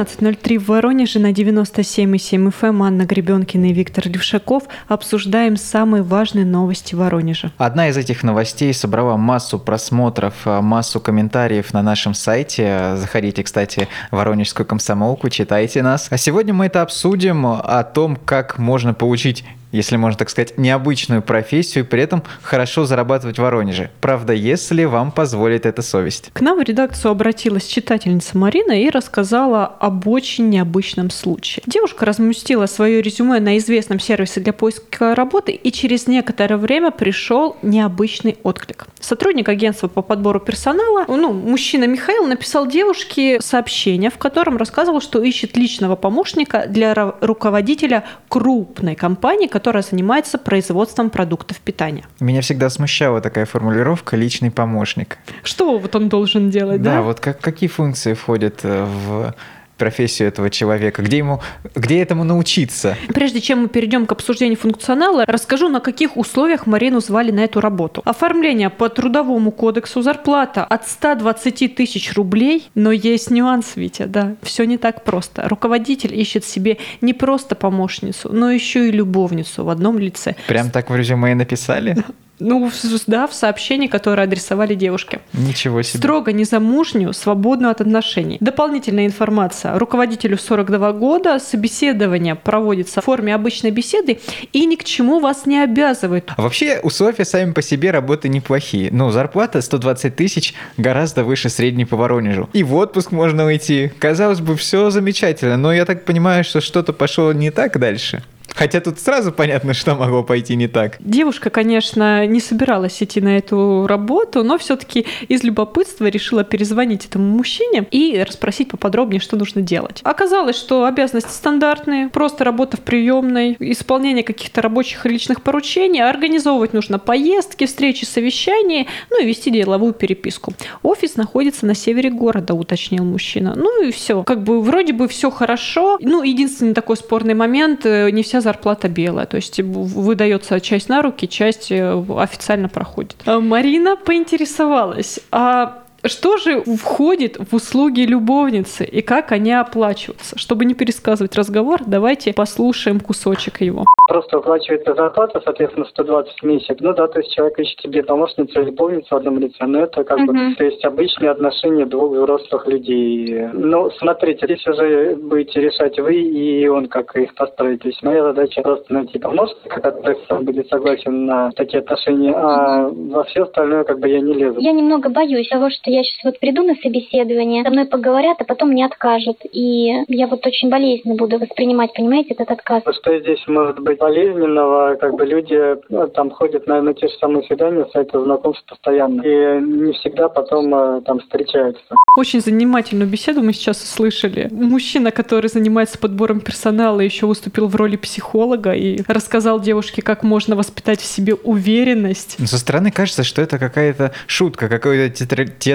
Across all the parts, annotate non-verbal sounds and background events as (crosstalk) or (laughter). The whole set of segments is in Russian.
12.03 в Воронеже на 97,7 FM Анна Гребенкина и Виктор Левшаков обсуждаем самые важные новости Воронежа. Одна из этих новостей собрала массу просмотров, а, массу комментариев на нашем сайте. Заходите, кстати, в Воронежскую комсомолку, читайте нас. А сегодня мы это обсудим о том, как можно получить если можно так сказать, необычную профессию, при этом хорошо зарабатывать в Воронеже. Правда, если вам позволит эта совесть. К нам в редакцию обратилась читательница Марина и рассказала об очень необычном случае. Девушка разместила свое резюме на известном сервисе для поиска работы, и через некоторое время пришел необычный отклик. Сотрудник агентства по подбору персонала, ну, мужчина Михаил, написал девушке сообщение, в котором рассказывал, что ищет личного помощника для руководителя крупной компании, которая занимается производством продуктов питания. Меня всегда смущала такая формулировка «личный помощник». Что вот он должен делать, да? Да, вот как, какие функции входят э, в профессию этого человека? Где, ему, где этому научиться? Прежде чем мы перейдем к обсуждению функционала, расскажу, на каких условиях Марину звали на эту работу. Оформление по трудовому кодексу, зарплата от 120 тысяч рублей, но есть нюанс, Витя, да, все не так просто. Руководитель ищет себе не просто помощницу, но еще и любовницу в одном лице. Прям так в резюме написали? (laughs) Ну, да, в сообщении, которое адресовали девушке. Ничего себе. Строго незамужнюю, свободную от отношений. Дополнительная информация. Руководителю 42 года, собеседование проводится в форме обычной беседы и ни к чему вас не обязывает. А вообще условия сами по себе работы неплохие. Ну, зарплата 120 тысяч гораздо выше средней по Воронежу. И в отпуск можно уйти. Казалось бы, все замечательно, но я так понимаю, что что-то пошло не так дальше. Хотя тут сразу понятно, что могло пойти не так. Девушка, конечно, не собиралась идти на эту работу, но все-таки из любопытства решила перезвонить этому мужчине и расспросить поподробнее, что нужно делать. Оказалось, что обязанности стандартные, просто работа в приемной, исполнение каких-то рабочих и личных поручений, организовывать нужно поездки, встречи, совещания, ну и вести деловую переписку. Офис находится на севере города, уточнил мужчина. Ну и все. Как бы вроде бы все хорошо. Ну, единственный такой спорный момент, э, не вся зарплата белая. То есть выдается часть на руки, часть э, официально проходит. А Марина поинтересовалась, а что же входит в услуги любовницы и как они оплачиваются? Чтобы не пересказывать разговор, давайте послушаем кусочек его. Просто оплачивается зарплата, соответственно, 120 в месяц. Ну да, то есть человек ищет себе помощницу или любовницу в одном лице, но это как uh-huh. бы, то есть обычные отношения двух взрослых людей. Ну, смотрите, здесь уже будете решать вы и он, как их построить. То есть моя задача просто найти помощника, который будет согласен на такие отношения, а во все остальное как бы я не лезу. Я немного боюсь того, что я сейчас вот приду на собеседование, со мной поговорят, а потом не откажут. И я вот очень болезненно буду воспринимать, понимаете, этот отказ. Что здесь может быть болезненного? Как бы люди ну, там ходят на, на те же самые свидания, сайты знакомств постоянно. И не всегда потом э, там встречаются. Очень занимательную беседу мы сейчас услышали. Мужчина, который занимается подбором персонала, еще выступил в роли психолога и рассказал девушке, как можно воспитать в себе уверенность. Со стороны кажется, что это какая-то шутка, какое-то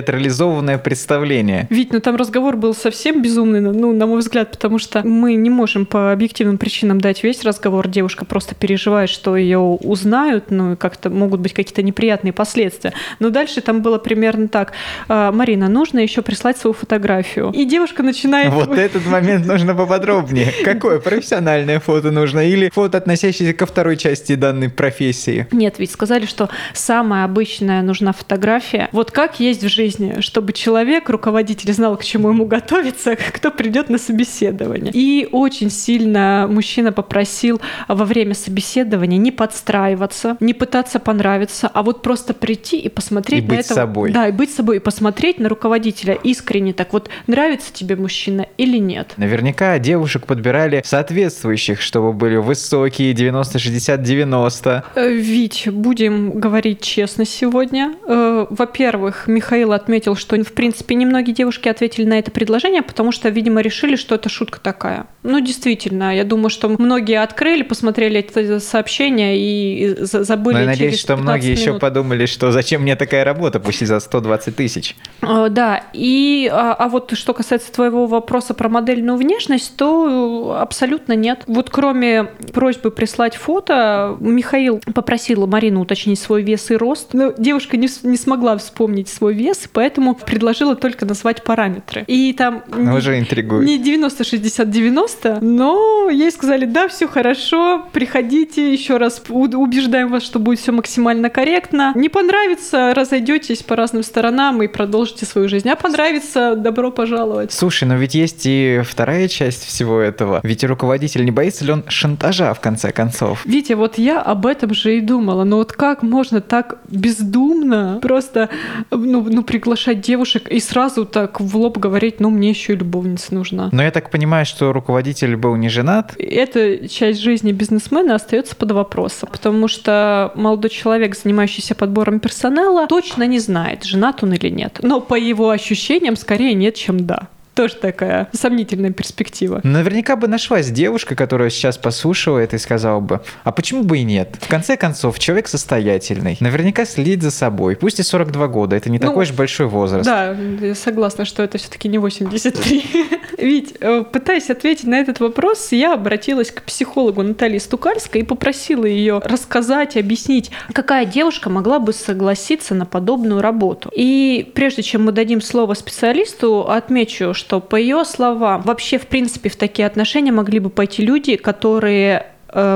театрализованное представление. Ведь, ну там разговор был совсем безумный, ну, на мой взгляд, потому что мы не можем по объективным причинам дать весь разговор. Девушка просто переживает, что ее узнают, ну, и как-то могут быть какие-то неприятные последствия. Но дальше там было примерно так. «А, Марина, нужно еще прислать свою фотографию. И девушка начинает... Вот (laughs) этот момент нужно поподробнее. Какое профессиональное фото нужно? Или фото, относящееся ко второй части данной профессии? Нет, ведь сказали, что самая обычная нужна фотография. Вот как есть в жизни жизни, чтобы человек, руководитель, знал, к чему ему готовиться, (laughs) кто придет на собеседование. И очень сильно мужчина попросил во время собеседования не подстраиваться, не пытаться понравиться, а вот просто прийти и посмотреть и на быть этого. собой. Да, и быть собой, и посмотреть на руководителя искренне так вот, нравится тебе мужчина или нет. Наверняка девушек подбирали соответствующих, чтобы были высокие, 90, 60, 90. Вить, будем говорить честно сегодня. Э, во-первых, Михаил отметил, что, в принципе, немногие девушки ответили на это предложение, потому что, видимо, решили, что это шутка такая. Ну, действительно, я думаю, что многие открыли, посмотрели это сообщение и забыли Но я надеюсь, что многие минут. еще подумали, что зачем мне такая работа, пусть и за 120 тысяч. А, да, и а, а вот что касается твоего вопроса про модельную внешность, то абсолютно нет. Вот кроме просьбы прислать фото, Михаил попросил Марину уточнить свой вес и рост. Но девушка не, не смогла вспомнить свой вес, поэтому предложила только назвать параметры. И там ну, уже интригует. не 90-60-90, но ей сказали, да, все хорошо, приходите, еще раз убеждаем вас, что будет все максимально корректно. Не понравится, разойдетесь по разным сторонам и продолжите свою жизнь. А понравится, добро пожаловать. Слушай, но ведь есть и вторая часть всего этого. Ведь руководитель не боится ли он шантажа в конце концов? Витя, вот я об этом же и думала. Но вот как можно так бездумно просто ну, ну, приглашать девушек и сразу так в лоб говорить, ну, мне еще и любовница нужна. Но я так понимаю, что руководитель был не женат? Эта часть жизни бизнесмена остается под вопросом, потому что молодой человек, занимающийся подбором персонала, точно не знает, женат он или нет. Но по его ощущениям скорее нет, чем да. Тоже такая сомнительная перспектива. Наверняка бы нашлась девушка, которая сейчас послушивает и сказала бы, а почему бы и нет? В конце концов, человек состоятельный, наверняка следит за собой. Пусть и 42 года, это не ну, такой уж большой возраст. Да, я согласна, что это все-таки не 83. (laughs) Ведь, э, пытаясь ответить на этот вопрос, я обратилась к психологу Наталье Стукальской и попросила ее рассказать, объяснить, какая девушка могла бы согласиться на подобную работу. И прежде чем мы дадим слово специалисту, отмечу, что что по ее словам вообще в принципе в такие отношения могли бы пойти люди, которые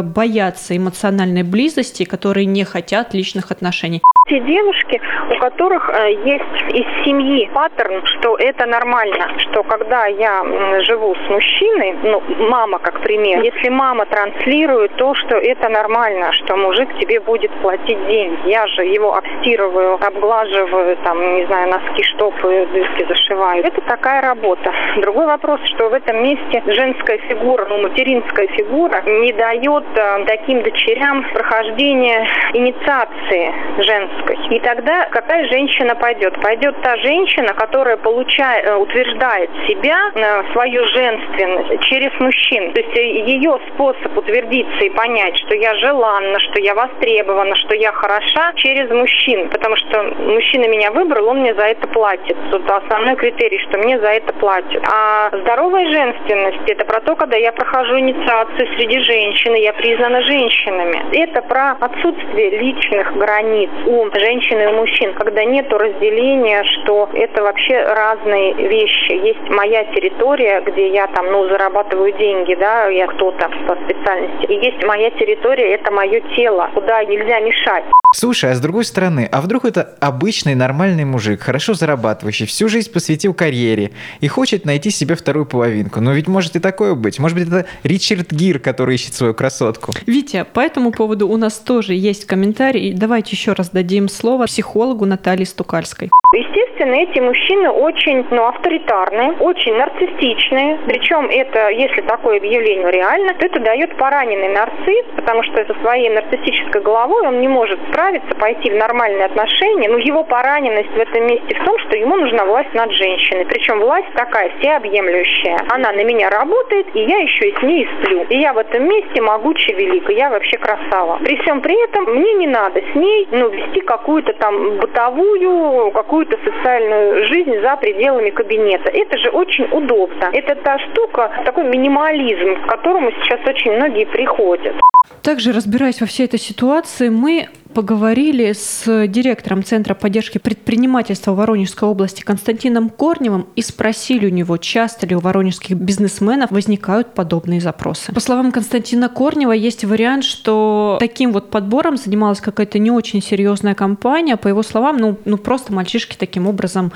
боятся эмоциональной близости, которые не хотят личных отношений те девушки, у которых э, есть из семьи паттерн, что это нормально, что когда я живу с мужчиной, ну, мама как пример, если мама транслирует то, что это нормально, что мужик тебе будет платить деньги, я же его обстирываю, обглаживаю, там, не знаю, носки штопаю, дырки зашиваю. Это такая работа. Другой вопрос, что в этом месте женская фигура, ну, материнская фигура не дает э, таким дочерям прохождения инициации женской. И тогда какая женщина пойдет? Пойдет та женщина, которая получает, э, утверждает себя, э, свою женственность через мужчин. То есть ее способ утвердиться и понять, что я желанна, что я востребована, что я хороша через мужчин. Потому что мужчина меня выбрал, он мне за это платит. Тут основной критерий, что мне за это платят. А здоровая женственность – это про то, когда я прохожу инициацию среди женщин, я признана женщинами. Это про отсутствие личных границ у женщин и у мужчин, когда нет разделения, что это вообще разные вещи. Есть моя территория, где я там, ну, зарабатываю деньги, да, я кто-то по специальности. И есть моя территория, это мое тело, куда нельзя мешать. Слушай, а с другой стороны, а вдруг это обычный нормальный мужик, хорошо зарабатывающий, всю жизнь посвятил карьере и хочет найти себе вторую половинку? Но ведь может и такое быть. Может быть, это Ричард Гир, который ищет свою красотку. Витя, по этому поводу у нас тоже есть комментарий. Давайте еще раз дадим слово психологу Наталье Стукальской. Естественно, эти мужчины очень ну, авторитарные, очень нарциссичные. Причем это, если такое объявление реально, то это дает пораненный нарцисс, потому что со своей нарциссической головой он не может справиться, пойти в нормальные отношения. Но его пораненность в этом месте в том, что ему нужна власть над женщиной. Причем власть такая всеобъемлющая. Она на меня работает, и я еще и с ней сплю. И я в этом месте могучая велика, я вообще красава. При всем при этом мне не надо с ней ну, вести какую-то там бытовую, какую какую-то социальную жизнь за пределами кабинета. Это же очень удобно. Это та штука, такой минимализм, к которому сейчас очень многие приходят. Также, разбираясь во всей этой ситуации, мы поговорили с директором Центра поддержки предпринимательства Воронежской области Константином Корневым и спросили у него, часто ли у воронежских бизнесменов возникают подобные запросы. По словам Константина Корнева, есть вариант, что таким вот подбором занималась какая-то не очень серьезная компания. По его словам, ну, ну просто мальчишки таким образом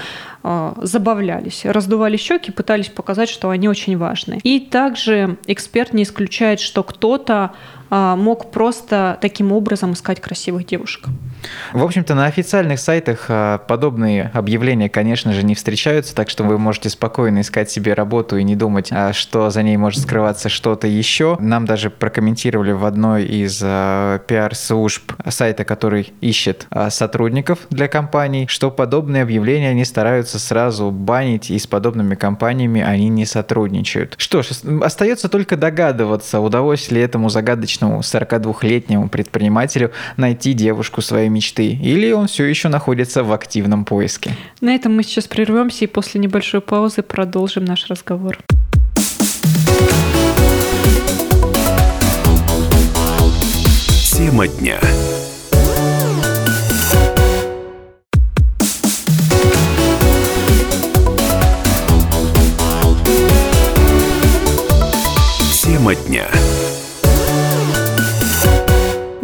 забавлялись, раздували щеки, пытались показать, что они очень важны. И также эксперт не исключает, что кто-то а, мог просто таким образом искать красивых девушек. В общем-то, на официальных сайтах а, подобные объявления, конечно же, не встречаются, так что вы можете спокойно искать себе работу и не думать, а, что за ней может скрываться что-то еще. Нам даже прокомментировали в одной из пиар-служб сайта, который ищет сотрудников для компаний, что подобные объявления они стараются сразу банить, и с подобными компаниями они не сотрудничают. Что ж, остается только догадываться, удалось ли этому загадочному обычному 42-летнему предпринимателю найти девушку своей мечты, или он все еще находится в активном поиске. На этом мы сейчас прервемся и после небольшой паузы продолжим наш разговор. Тема дня. Тема дня.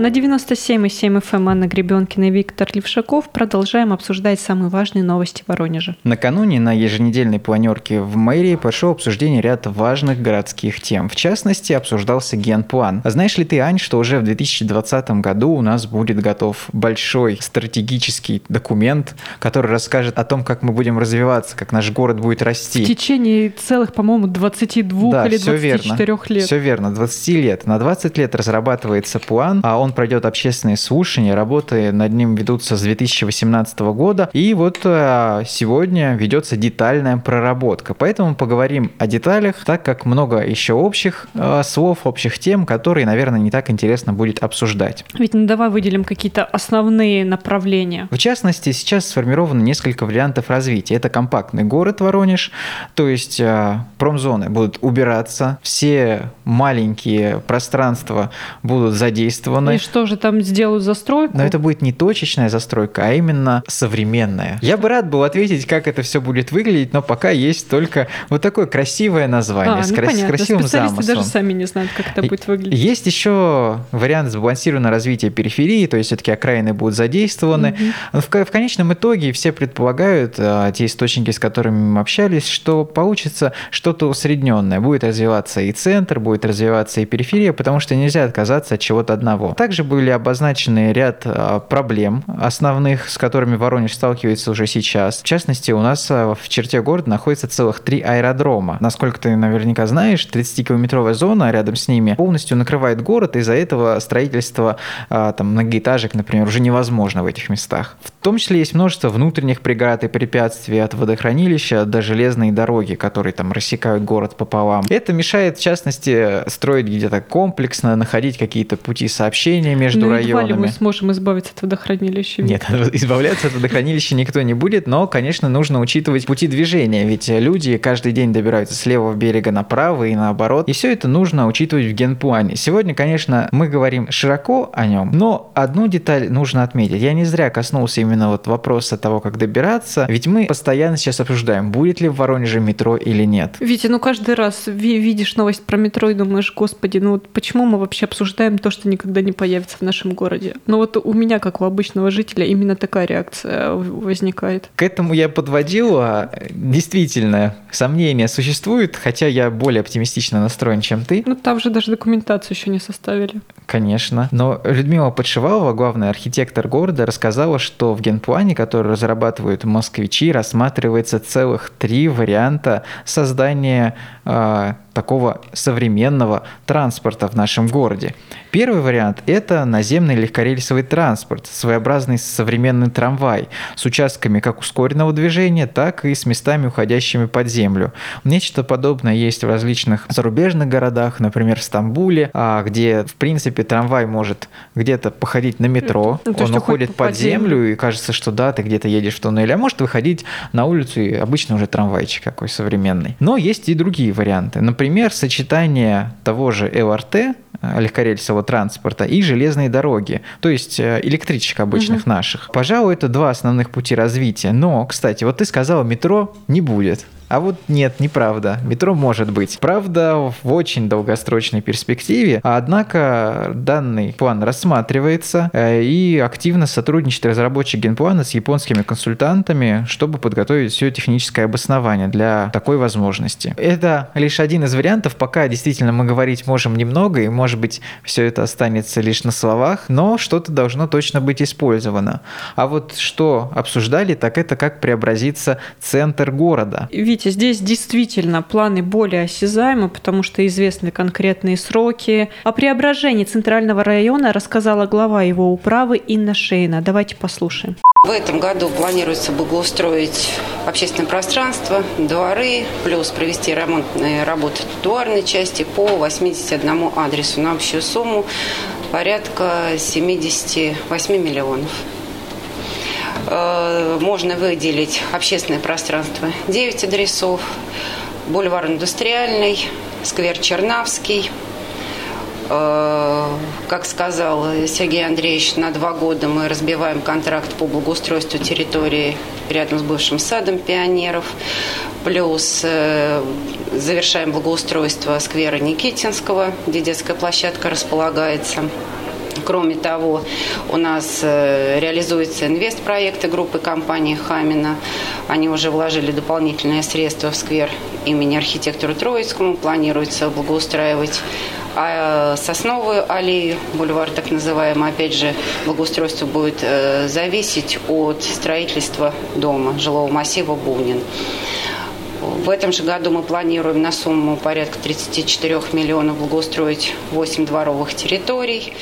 На 97,7 FM эм Анна Гребенкина и Виктор Левшаков продолжаем обсуждать самые важные новости Воронежа. Накануне на еженедельной планерке в мэрии прошло обсуждение ряд важных городских тем. В частности, обсуждался генплан. А знаешь ли ты, Ань, что уже в 2020 году у нас будет готов большой стратегический документ, который расскажет о том, как мы будем развиваться, как наш город будет расти. В течение целых, по-моему, 22 да, или все 24 верно. лет. Все верно, 20 лет. На 20 лет разрабатывается план, а он пройдет общественные слушания, работы над ним ведутся с 2018 года, и вот а, сегодня ведется детальная проработка. Поэтому поговорим о деталях, так как много еще общих а, слов, общих тем, которые, наверное, не так интересно будет обсуждать. Ведь ну давай выделим какие-то основные направления. В частности, сейчас сформировано несколько вариантов развития. Это компактный город Воронеж, то есть а, промзоны будут убираться, все маленькие пространства будут задействованы. И что же там сделают застройку? Но это будет не точечная застройка, а именно современная. Я бы рад был ответить, как это все будет выглядеть, но пока есть только вот такое красивое название а, с, ну, крас- с красивым Специалисты замыслом. даже сами не знают, как это будет выглядеть. Есть еще вариант сбалансированного развития периферии, то есть все-таки окраины будут задействованы. В, ко- в конечном итоге все предполагают, а, те источники, с которыми мы общались, что получится что-то усредненное. Будет развиваться и центр, будет развиваться и периферия, потому что нельзя отказаться от чего-то одного. Также были обозначены ряд а, проблем основных, с которыми Воронеж сталкивается уже сейчас. В частности, у нас а, в черте города находится целых три аэродрома. Насколько ты наверняка знаешь, 30-километровая зона рядом с ними полностью накрывает город, из-за этого строительство а, там, многоэтажек, например, уже невозможно в этих местах. В том числе есть множество внутренних преград и препятствий от водохранилища до железной дороги, которые там рассекают город пополам. Это мешает, в частности, строить где-то комплексно, находить какие-то пути сообщения между ну, едва ли районами. мы сможем избавиться от водохранилища. Нет, (laughs) избавляться от водохранилища никто не будет, но, конечно, нужно учитывать пути движения, ведь люди каждый день добираются с левого берега направо и наоборот, и все это нужно учитывать в генплане. Сегодня, конечно, мы говорим широко о нем, но одну деталь нужно отметить. Я не зря коснулся именно вот вопроса того, как добираться, ведь мы постоянно сейчас обсуждаем, будет ли в Воронеже метро или нет. Витя, ну каждый раз ви- видишь новость про метро и думаешь, господи, ну вот почему мы вообще обсуждаем то, что никогда не появится в нашем городе? Ну вот у меня, как у обычного жителя, именно такая реакция возникает. К этому я подводил, а действительно, сомнения существуют, хотя я более оптимистично настроен, чем ты. Ну там же даже документацию еще не составили. Конечно. Но Людмила Подшивалова, главный архитектор города, рассказала, что в генплане, который разрабатывают москвичи, рассматривается целых три варианта создания э, такого современного транспорта в нашем городе. Первый вариант – это наземный легкорельсовый транспорт, своеобразный современный трамвай с участками как ускоренного движения, так и с местами, уходящими под землю. Нечто подобное есть в различных зарубежных городах, например, в Стамбуле, а, где, в принципе, трамвай может где-то походить на метро, Ну, он уходит под землю, и кажется, что да, ты где-то едешь в туннеле, а может выходить на улицу и обычно уже трамвайчик какой современный. Но есть и другие варианты. Например, сочетание того же ЛРТ, э, легкорельсового транспорта и железной дороги, то есть э, электричек обычных наших. Пожалуй, это два основных пути развития. Но, кстати, вот ты сказала, метро не будет. А вот нет, неправда. Метро может быть. Правда, в очень долгосрочной перспективе. Однако данный план рассматривается э, и активно сотрудничает разработчик генплана с японскими консультантами, чтобы подготовить все техническое обоснование для такой возможности. Это лишь один из вариантов. Пока действительно мы говорить можем немного, и может быть все это останется лишь на словах, но что-то должно точно быть использовано. А вот что обсуждали, так это как преобразится центр города. Витя, здесь действительно планы более осязаемы, потому что известны конкретные сроки. О преображении Центрального района рассказала глава его управы Инна Шейна. Давайте послушаем. В этом году планируется благоустроить общественное пространство, дворы, плюс провести ремонтные работы тротуарной части по 81 адресу на общую сумму порядка 78 миллионов. Э, Можно выделить общественное пространство 9 адресов, бульвар Индустриальный, сквер Чернавский, Э, как сказал Сергей Андреевич, на два года мы разбиваем контракт по благоустройству территории рядом с бывшим садом пионеров. Плюс э, завершаем благоустройство сквера Никитинского, где детская площадка располагается. Кроме того, у нас э, реализуются инвестпроекты группы компании «Хамина». Они уже вложили дополнительные средства в сквер имени архитектора Троицкому. Планируется благоустраивать а сосновую аллею, бульвар так называемый, опять же, благоустройство будет э, зависеть от строительства дома, жилого массива Бунин. В этом же году мы планируем на сумму порядка 34 миллионов благоустроить 8 дворовых территорий.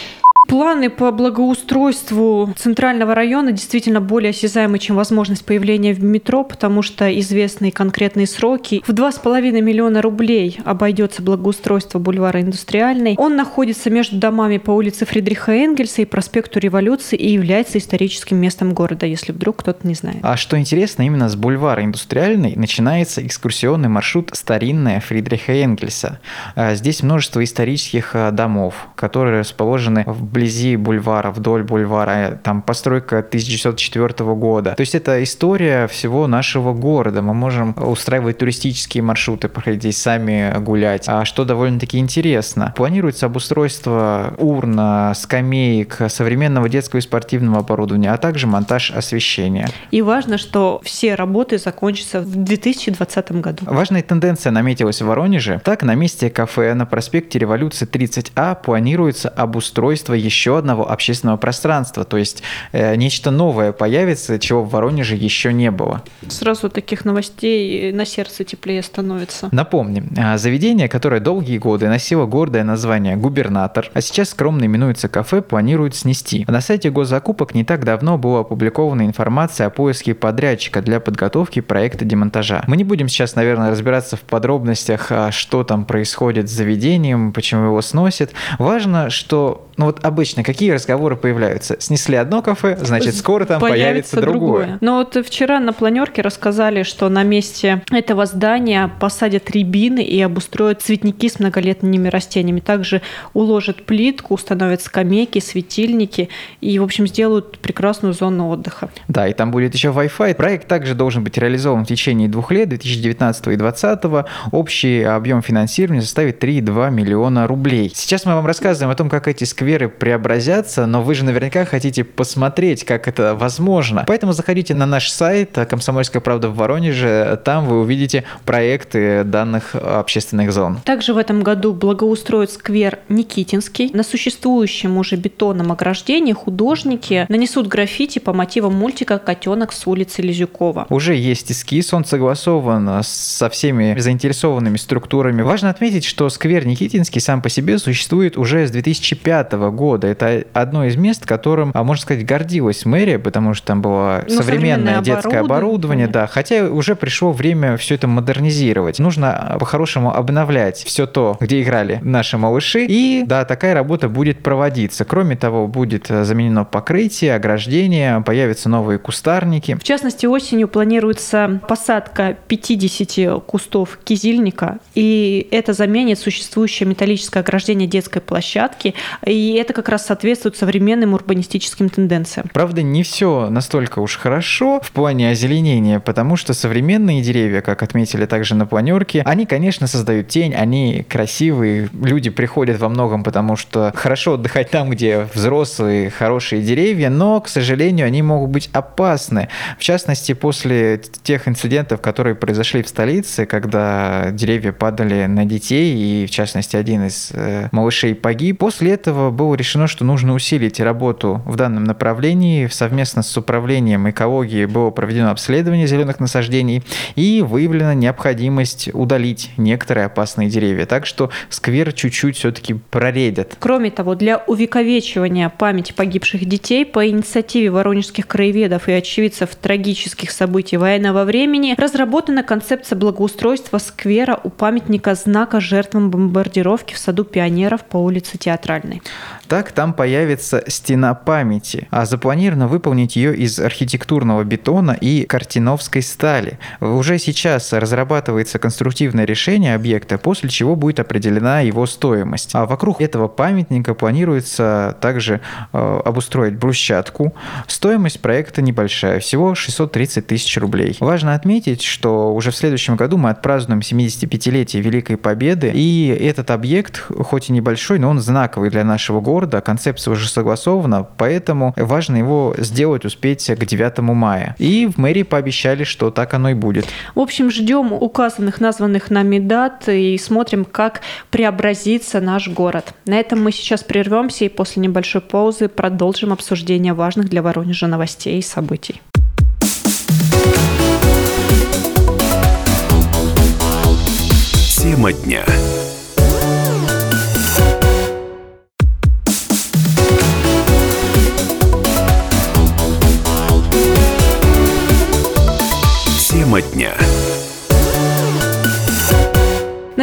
Планы по благоустройству центрального района действительно более осязаемы, чем возможность появления в метро, потому что известны конкретные сроки. В 2,5 миллиона рублей обойдется благоустройство бульвара Индустриальный. Он находится между домами по улице Фридриха Энгельса и проспекту Революции и является историческим местом города, если вдруг кто-то не знает. А что интересно, именно с бульвара Индустриальный начинается экскурсионный маршрут «Старинная Фридриха Энгельса». А здесь множество исторических а, домов, которые расположены в вблизи бульвара, вдоль бульвара, там постройка 1904 года. То есть это история всего нашего города. Мы можем устраивать туристические маршруты, проходить сами гулять, а что довольно-таки интересно. Планируется обустройство урна, скамеек, современного детского и спортивного оборудования, а также монтаж освещения. И важно, что все работы закончатся в 2020 году. Важная тенденция наметилась в Воронеже. Так, на месте кафе на проспекте Революции 30А планируется обустройство еще одного общественного пространства, то есть э, нечто новое появится, чего в Воронеже еще не было. Сразу таких новостей на сердце теплее становится. Напомним, э, заведение, которое долгие годы носило гордое название «Губернатор», а сейчас скромно именуется кафе, планируют снести. На сайте госзакупок не так давно была опубликована информация о поиске подрядчика для подготовки проекта демонтажа. Мы не будем сейчас, наверное, разбираться в подробностях, а что там происходит с заведением, почему его сносят. Важно, что ну вот обычно какие разговоры появляются? Снесли одно кафе, значит, скоро там появится, появится другое. другое. Но вот вчера на планерке рассказали, что на месте этого здания посадят рябины и обустроят цветники с многолетними растениями. Также уложат плитку, установят скамейки, светильники и, в общем, сделают прекрасную зону отдыха. Да, и там будет еще Wi-Fi. Проект также должен быть реализован в течение двух лет, 2019 и 2020. Общий объем финансирования составит 3,2 миллиона рублей. Сейчас мы вам рассказываем о том, как эти скверы скверы преобразятся, но вы же наверняка хотите посмотреть, как это возможно. Поэтому заходите на наш сайт «Комсомольская правда в Воронеже». Там вы увидите проекты данных общественных зон. Также в этом году благоустроят сквер Никитинский. На существующем уже бетонном ограждении художники нанесут граффити по мотивам мультика «Котенок с улицы Лизюкова». Уже есть эскиз, он согласован со всеми заинтересованными структурами. Важно отметить, что сквер Никитинский сам по себе существует уже с 2005 года. Это одно из мест, которым, а, можно сказать, гордилась мэрия, потому что там было ну, современное детское оборудование, да, хотя уже пришло время все это модернизировать. Нужно по-хорошему обновлять все то, где играли наши малыши, и да, такая работа будет проводиться. Кроме того, будет заменено покрытие, ограждение, появятся новые кустарники. В частности, осенью планируется посадка 50 кустов кизильника, и это заменит существующее металлическое ограждение детской площадки, и это как раз соответствует современным урбанистическим тенденциям. Правда, не все настолько уж хорошо в плане озеленения, потому что современные деревья, как отметили также на планерке, они, конечно, создают тень, они красивые, люди приходят во многом, потому что хорошо отдыхать там, где взрослые, хорошие деревья, но, к сожалению, они могут быть опасны. В частности, после тех инцидентов, которые произошли в столице, когда деревья падали на детей, и, в частности, один из э, малышей погиб, после этого было решено, что нужно усилить работу в данном направлении. Совместно с управлением экологии было проведено обследование зеленых насаждений и выявлена необходимость удалить некоторые опасные деревья. Так что сквер чуть-чуть все-таки проредят. Кроме того, для увековечивания памяти погибших детей по инициативе воронежских краеведов и очевидцев трагических событий военного времени разработана концепция благоустройства сквера у памятника знака жертвам бомбардировки в саду пионеров по улице Театральной. Так там появится стена памяти, а запланировано выполнить ее из архитектурного бетона и картиновской стали. Уже сейчас разрабатывается конструктивное решение объекта, после чего будет определена его стоимость. А вокруг этого памятника планируется также э, обустроить брусчатку. Стоимость проекта небольшая, всего 630 тысяч рублей. Важно отметить, что уже в следующем году мы отпразднуем 75-летие Великой Победы, и этот объект, хоть и небольшой, но он знаковый для нашего города, города, концепция уже согласована, поэтому важно его сделать, успеть к 9 мая. И в мэрии пообещали, что так оно и будет. В общем, ждем указанных, названных нами дат и смотрим, как преобразится наш город. На этом мы сейчас прервемся и после небольшой паузы продолжим обсуждение важных для Воронежа новостей и событий. Тема дня.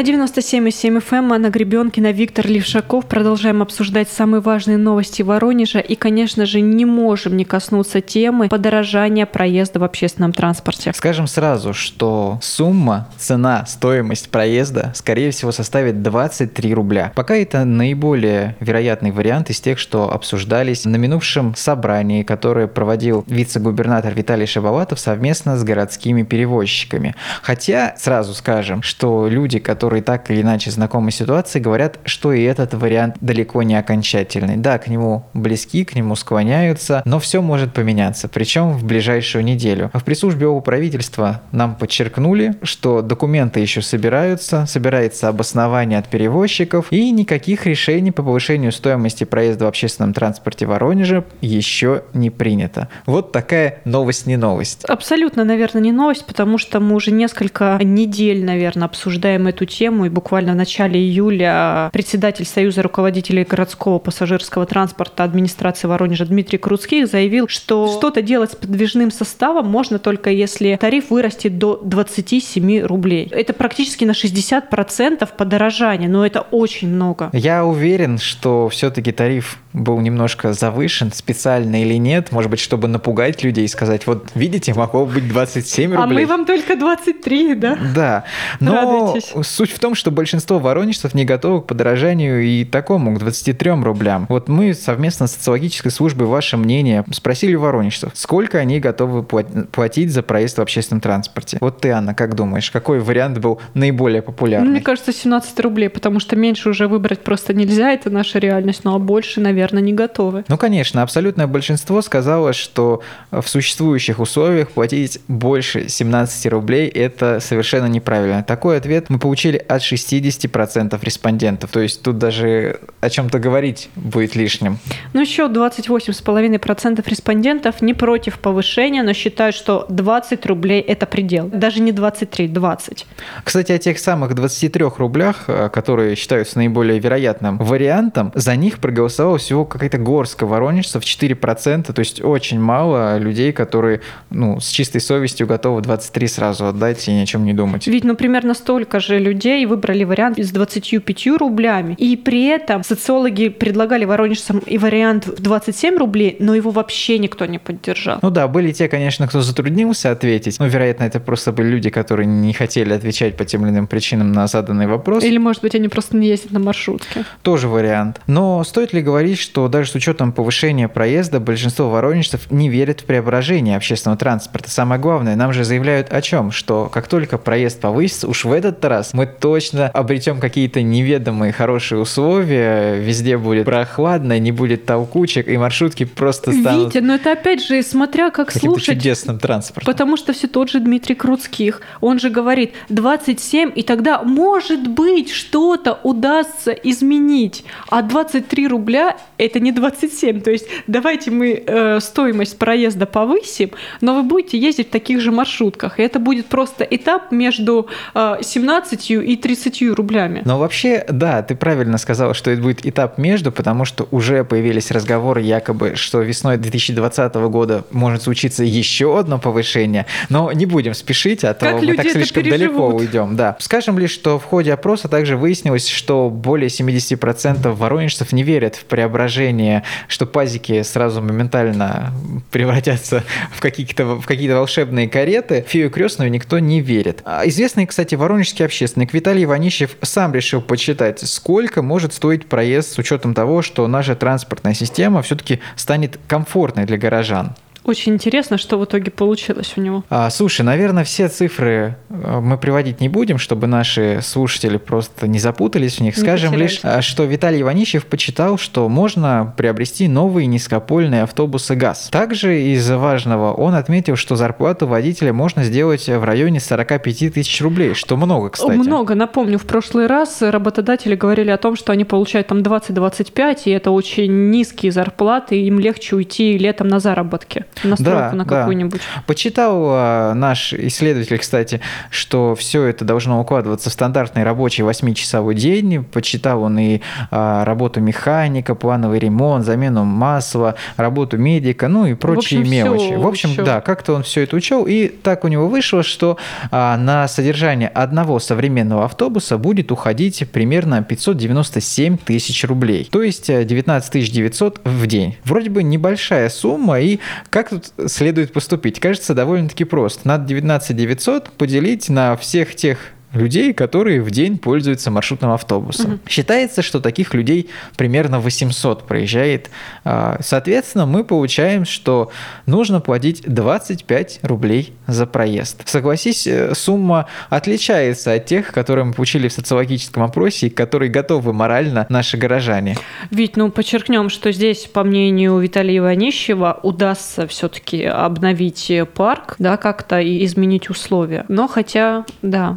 97,7 FM Анна Гребенкина, Виктор Левшаков. Продолжаем обсуждать самые важные новости Воронежа. И, конечно же, не можем не коснуться темы подорожания проезда в общественном транспорте. Скажем сразу, что сумма, цена, стоимость проезда, скорее всего, составит 23 рубля. Пока это наиболее вероятный вариант из тех, что обсуждались на минувшем собрании, которое проводил вице-губернатор Виталий Шабалатов совместно с городскими перевозчиками. Хотя, сразу скажем, что люди, которые которые так или иначе знакомы с ситуацией, говорят, что и этот вариант далеко не окончательный. Да, к нему близки, к нему склоняются, но все может поменяться, причем в ближайшую неделю. В пресс-службе правительства нам подчеркнули, что документы еще собираются, собирается обоснование от перевозчиков, и никаких решений по повышению стоимости проезда в общественном транспорте в Воронеже еще не принято. Вот такая новость не новость. Абсолютно, наверное, не новость, потому что мы уже несколько недель, наверное, обсуждаем эту тему, и буквально в начале июля председатель Союза руководителей городского пассажирского транспорта администрации Воронежа Дмитрий Круцких заявил, что что-то делать с подвижным составом можно только если тариф вырастет до 27 рублей. Это практически на 60% подорожание, но это очень много. Я уверен, что все-таки тариф был немножко завышен, специально или нет, может быть, чтобы напугать людей и сказать, вот видите, могло быть 27 рублей. А мы вам только 23, да? Да, но Радуйтесь. суть в том, что большинство воронежцев не готовы к подорожанию и такому, к 23 рублям. Вот мы совместно с социологической службой ваше мнение спросили воронежцев, сколько они готовы платить за проезд в общественном транспорте. Вот ты, Анна, как думаешь, какой вариант был наиболее популярный? Мне кажется, 17 рублей, потому что меньше уже выбрать просто нельзя, это наша реальность, ну а больше, наверное, не готовы. Ну, конечно, абсолютное большинство сказало, что в существующих условиях платить больше 17 рублей – это совершенно неправильно. Такой ответ мы получили от 60% респондентов. То есть тут даже о чем-то говорить будет лишним. Ну, еще 28,5% респондентов не против повышения, но считают, что 20 рублей – это предел. Даже не 23, 20. Кстати, о тех самых 23 рублях, э, которые считаются наиболее вероятным вариантом, за них проголосовало всего всего какая-то горстка воронежцев, 4%, то есть очень мало людей, которые ну, с чистой совестью готовы 23 сразу отдать и ни о чем не думать. Ведь, ну, примерно столько же людей выбрали вариант с 25 рублями. И при этом социологи предлагали воронежцам и вариант в 27 рублей, но его вообще никто не поддержал. Ну да, были те, конечно, кто затруднился ответить, но, вероятно, это просто были люди, которые не хотели отвечать по тем или иным причинам на заданный вопрос. Или, может быть, они просто не ездят на маршрутке. Тоже вариант. Но стоит ли говорить, что даже с учетом повышения проезда большинство воронежцев не верят в преображение общественного транспорта. Самое главное, нам же заявляют о чем? Что как только проезд повысится, уж в этот раз мы точно обретем какие-то неведомые хорошие условия, везде будет прохладно, не будет толкучек, и маршрутки просто станут... Витя, но это опять же, смотря как слушать... чудесным транспортом. Потому что все тот же Дмитрий Круцких, он же говорит 27, и тогда, может быть, что-то удастся изменить. А 23 рубля – это не 27. То есть давайте мы э, стоимость проезда повысим, но вы будете ездить в таких же маршрутках. И это будет просто этап между э, 17 и 30 рублями. Но вообще, да, ты правильно сказала, что это будет этап между, потому что уже появились разговоры якобы, что весной 2020 года может случиться еще одно повышение. Но не будем спешить, а то как мы так слишком переживут? далеко уйдем. Да. Скажем лишь, что в ходе опроса также выяснилось, что более 70% воронежцев не верят в преображение что пазики сразу моментально превратятся в какие-то в какие-то волшебные кареты, фею крестную никто не верит. А известный, кстати, воронежский общественник Виталий Иванищев сам решил подсчитать, сколько может стоить проезд с учетом того, что наша транспортная система все-таки станет комфортной для горожан. Очень интересно, что в итоге получилось у него. А, слушай, наверное, все цифры э, мы приводить не будем, чтобы наши слушатели просто не запутались в них. Не Скажем потерялись. лишь, а, что Виталий Иванищев почитал, что можно приобрести новые низкопольные автобусы ГАЗ. Также из важного он отметил, что зарплату водителя можно сделать в районе 45 тысяч рублей, что много, кстати. Много. Напомню, в прошлый раз работодатели говорили о том, что они получают там 20-25, и это очень низкие зарплаты, и им легче уйти летом на заработки, на стройку Да, на да. какую-нибудь. Почитал а, наш исследователь, кстати, что все это должно укладываться в стандартный рабочий 8-часовой день. Почитал он и а, работу механика, плановый ремонт, замену масла, работу медика, ну и прочие общем, всё мелочи. В общем, учёл. да, как-то он все это учел, и так у него вышло, что а, на содержание одного современного автобуса будет уходить примерно 597 тысяч рублей, то есть э, 19 900 в день. Вроде бы небольшая сумма, и как тут следует поступить? Кажется, довольно-таки просто. Надо 19 900 поделить на всех тех людей, которые в день пользуются маршрутным автобусом. Считается, что таких людей примерно 800 проезжает. А, Соответственно, мы получаем, что нужно платить 25 рублей за проезд. Согласись, э, сумма отличается от тех, которые мы получили в социологическом опросе, и которые готовы морально наши горожане. Ведь, ну, подчеркнем, что здесь, по мнению Виталия Иванищева, удастся все-таки обновить парк, да, как-то и изменить условия. Но хотя, да,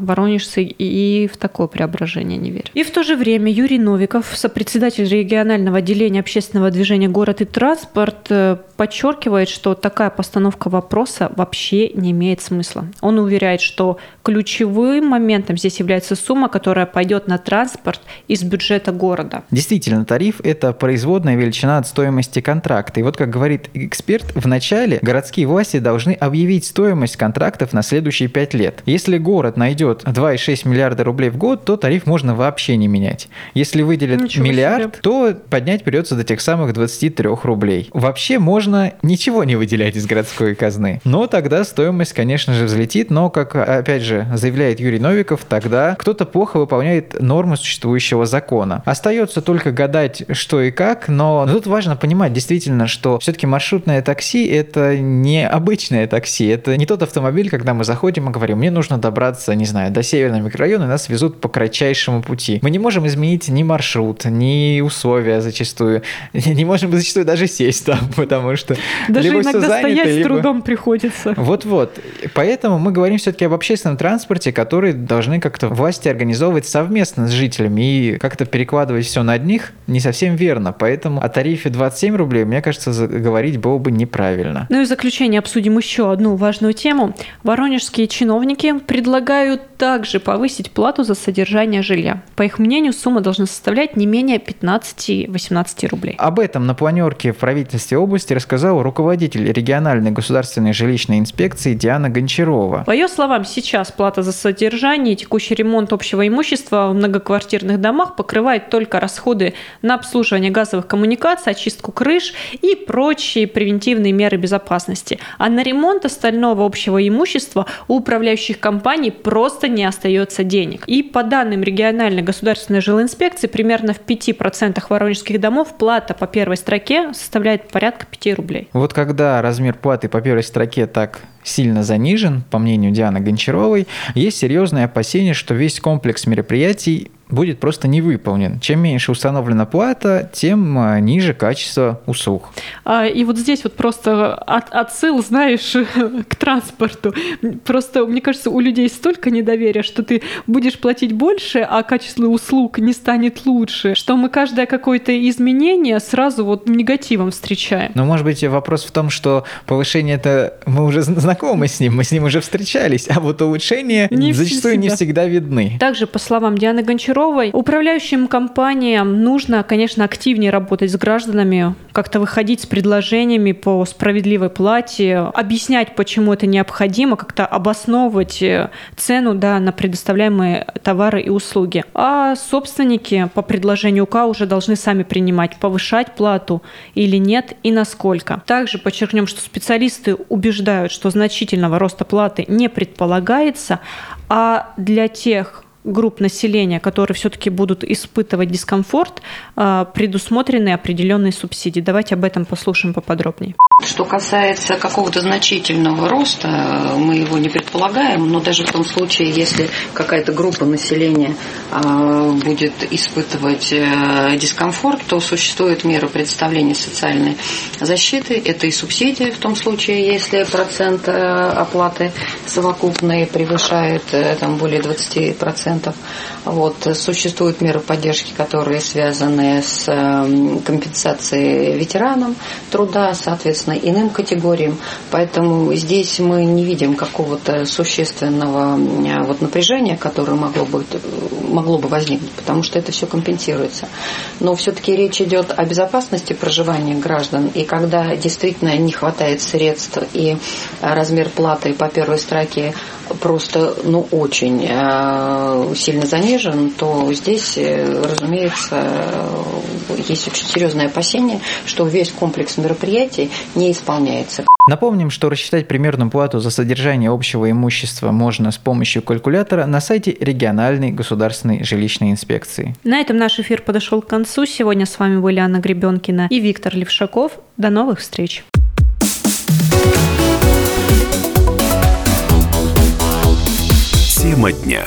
воронежцы и в такое преображение не верят. И в то же время Юрий Новиков, сопредседатель регионального отделения общественного движения «Город и транспорт», э, подчеркивает, что такая постановка вопроса вообще не имеет смысла. Он уверяет, что ключевым моментом здесь является сумма, которая пойдет на транспорт из бюджета города. Действительно, тариф – это производная величина от стоимости контракта. И вот, как говорит эксперт, в начале городские власти должны объявить стоимость контрактов на следующие 5 лет. Если город найдет 2,6 миллиарда рублей в год, то тариф можно вообще не менять. Если выделят Ничего миллиард, себе. то поднять придется до тех самых 23 рублей. Вообще можно ничего не выделять из городской казны. Но тогда стоимость, конечно же, взлетит, но, как опять же заявляет Юрий Новиков, тогда кто-то плохо выполняет нормы существующего закона. Остается только гадать, что и как, но тут важно понимать действительно, что все-таки маршрутное такси — это не обычное такси, это не тот автомобиль, когда мы заходим и говорим, мне нужно добраться, не знаю, до 7 северном микрорайоне нас везут по кратчайшему пути. Мы не можем изменить ни маршрут, ни условия зачастую. (laughs) Не можем зачастую даже сесть там, (laughs) потому что даже либо иногда все занято, стоять либо... с трудом приходится. Вот-вот. Поэтому мы говорим все-таки об общественном транспорте, который должны как-то власти организовывать совместно с жителями и как-то перекладывать все на одних не совсем верно. Поэтому о тарифе 27 рублей, мне кажется, говорить было бы неправильно. Ну и в заключение обсудим еще одну важную тему. Воронежские чиновники предлагают также повысить плату за содержание жилья. По их мнению, сумма должна составлять не менее 15-18 рублей. Об этом на планерке в правительстве области рассказал руководитель региональной государственной жилищной инспекции Диана Гончарова. По ее словам, сейчас плата за содержание и текущий ремонт общего имущества в многоквартирных домах покрывает только расходы на обслуживание газовых коммуникаций, очистку крыш и прочие превентивные меры безопасности. А на ремонт остального общего имущества у управляющих компаний просто не остается денег. И по данным региональной государственной жилинспекции, примерно в 5% воронежских домов плата по первой строке составляет порядка 5 рублей. Вот когда размер платы по первой строке так сильно занижен, по мнению Дианы Гончаровой, есть серьезное опасение, что весь комплекс мероприятий будет просто не выполнен. Чем меньше установлена плата, тем а, ниже качество услуг. А, И вот здесь вот просто от- отсыл, знаешь, (laughs) к транспорту. Просто, мне кажется, у людей столько недоверия, что ты будешь платить больше, а качество услуг не станет лучше, что мы каждое какое-то изменение сразу вот негативом встречаем. Но, может быть, вопрос в том, что повышение это мы уже зн- знакомы с ним, мы с ним уже встречались, а вот улучшения Не зачастую не всегда. всегда видны. Также, по словам Дианы Гончаровой, управляющим компаниям нужно, конечно, активнее работать с гражданами, как-то выходить с предложениями по справедливой плате, объяснять, почему это необходимо, как-то обосновывать э, цену да, на предоставляемые товары и услуги. А собственники по предложению УК уже должны сами принимать, повышать плату или нет и насколько. Также подчеркнем, что специалисты убеждают, что значительного роста платы не предполагается, а для тех групп населения, которые все-таки будут испытывать дискомфорт, а, предусмотрены определенные субсидии. Давайте об этом послушаем поподробнее. Что касается какого-то значительного роста, мы его не предполагаем, но даже в том случае, если какая-то группа населения а, будет испытывать э, дискомфорт, то существует мера представления социальной защиты. Это и субсидия в том случае, если процент э, оплаты совокупной превышает э, там, более 20%. Вот. Существуют меры поддержки, которые связаны с компенсацией ветеранам труда, соответственно, соответственно, иным категориям. Поэтому здесь мы не видим какого-то существенного вот напряжения, которое могло бы, могло бы возникнуть, потому что это все компенсируется. Но все-таки речь идет о безопасности проживания граждан, и когда действительно не хватает средств и размер платы по первой строке просто ну, очень э, сильно занижен, то здесь, э, разумеется, есть очень серьезное опасение, что весь комплекс мероприятий не исполняется. Напомним, что рассчитать примерную плату за содержание общего имущества можно с помощью калькулятора на сайте региональной государственной жилищной инспекции. На этом наш эфир подошел к концу. Сегодня с вами были Анна Гребенкина и Виктор Левшаков. До новых встреч! Тема дня.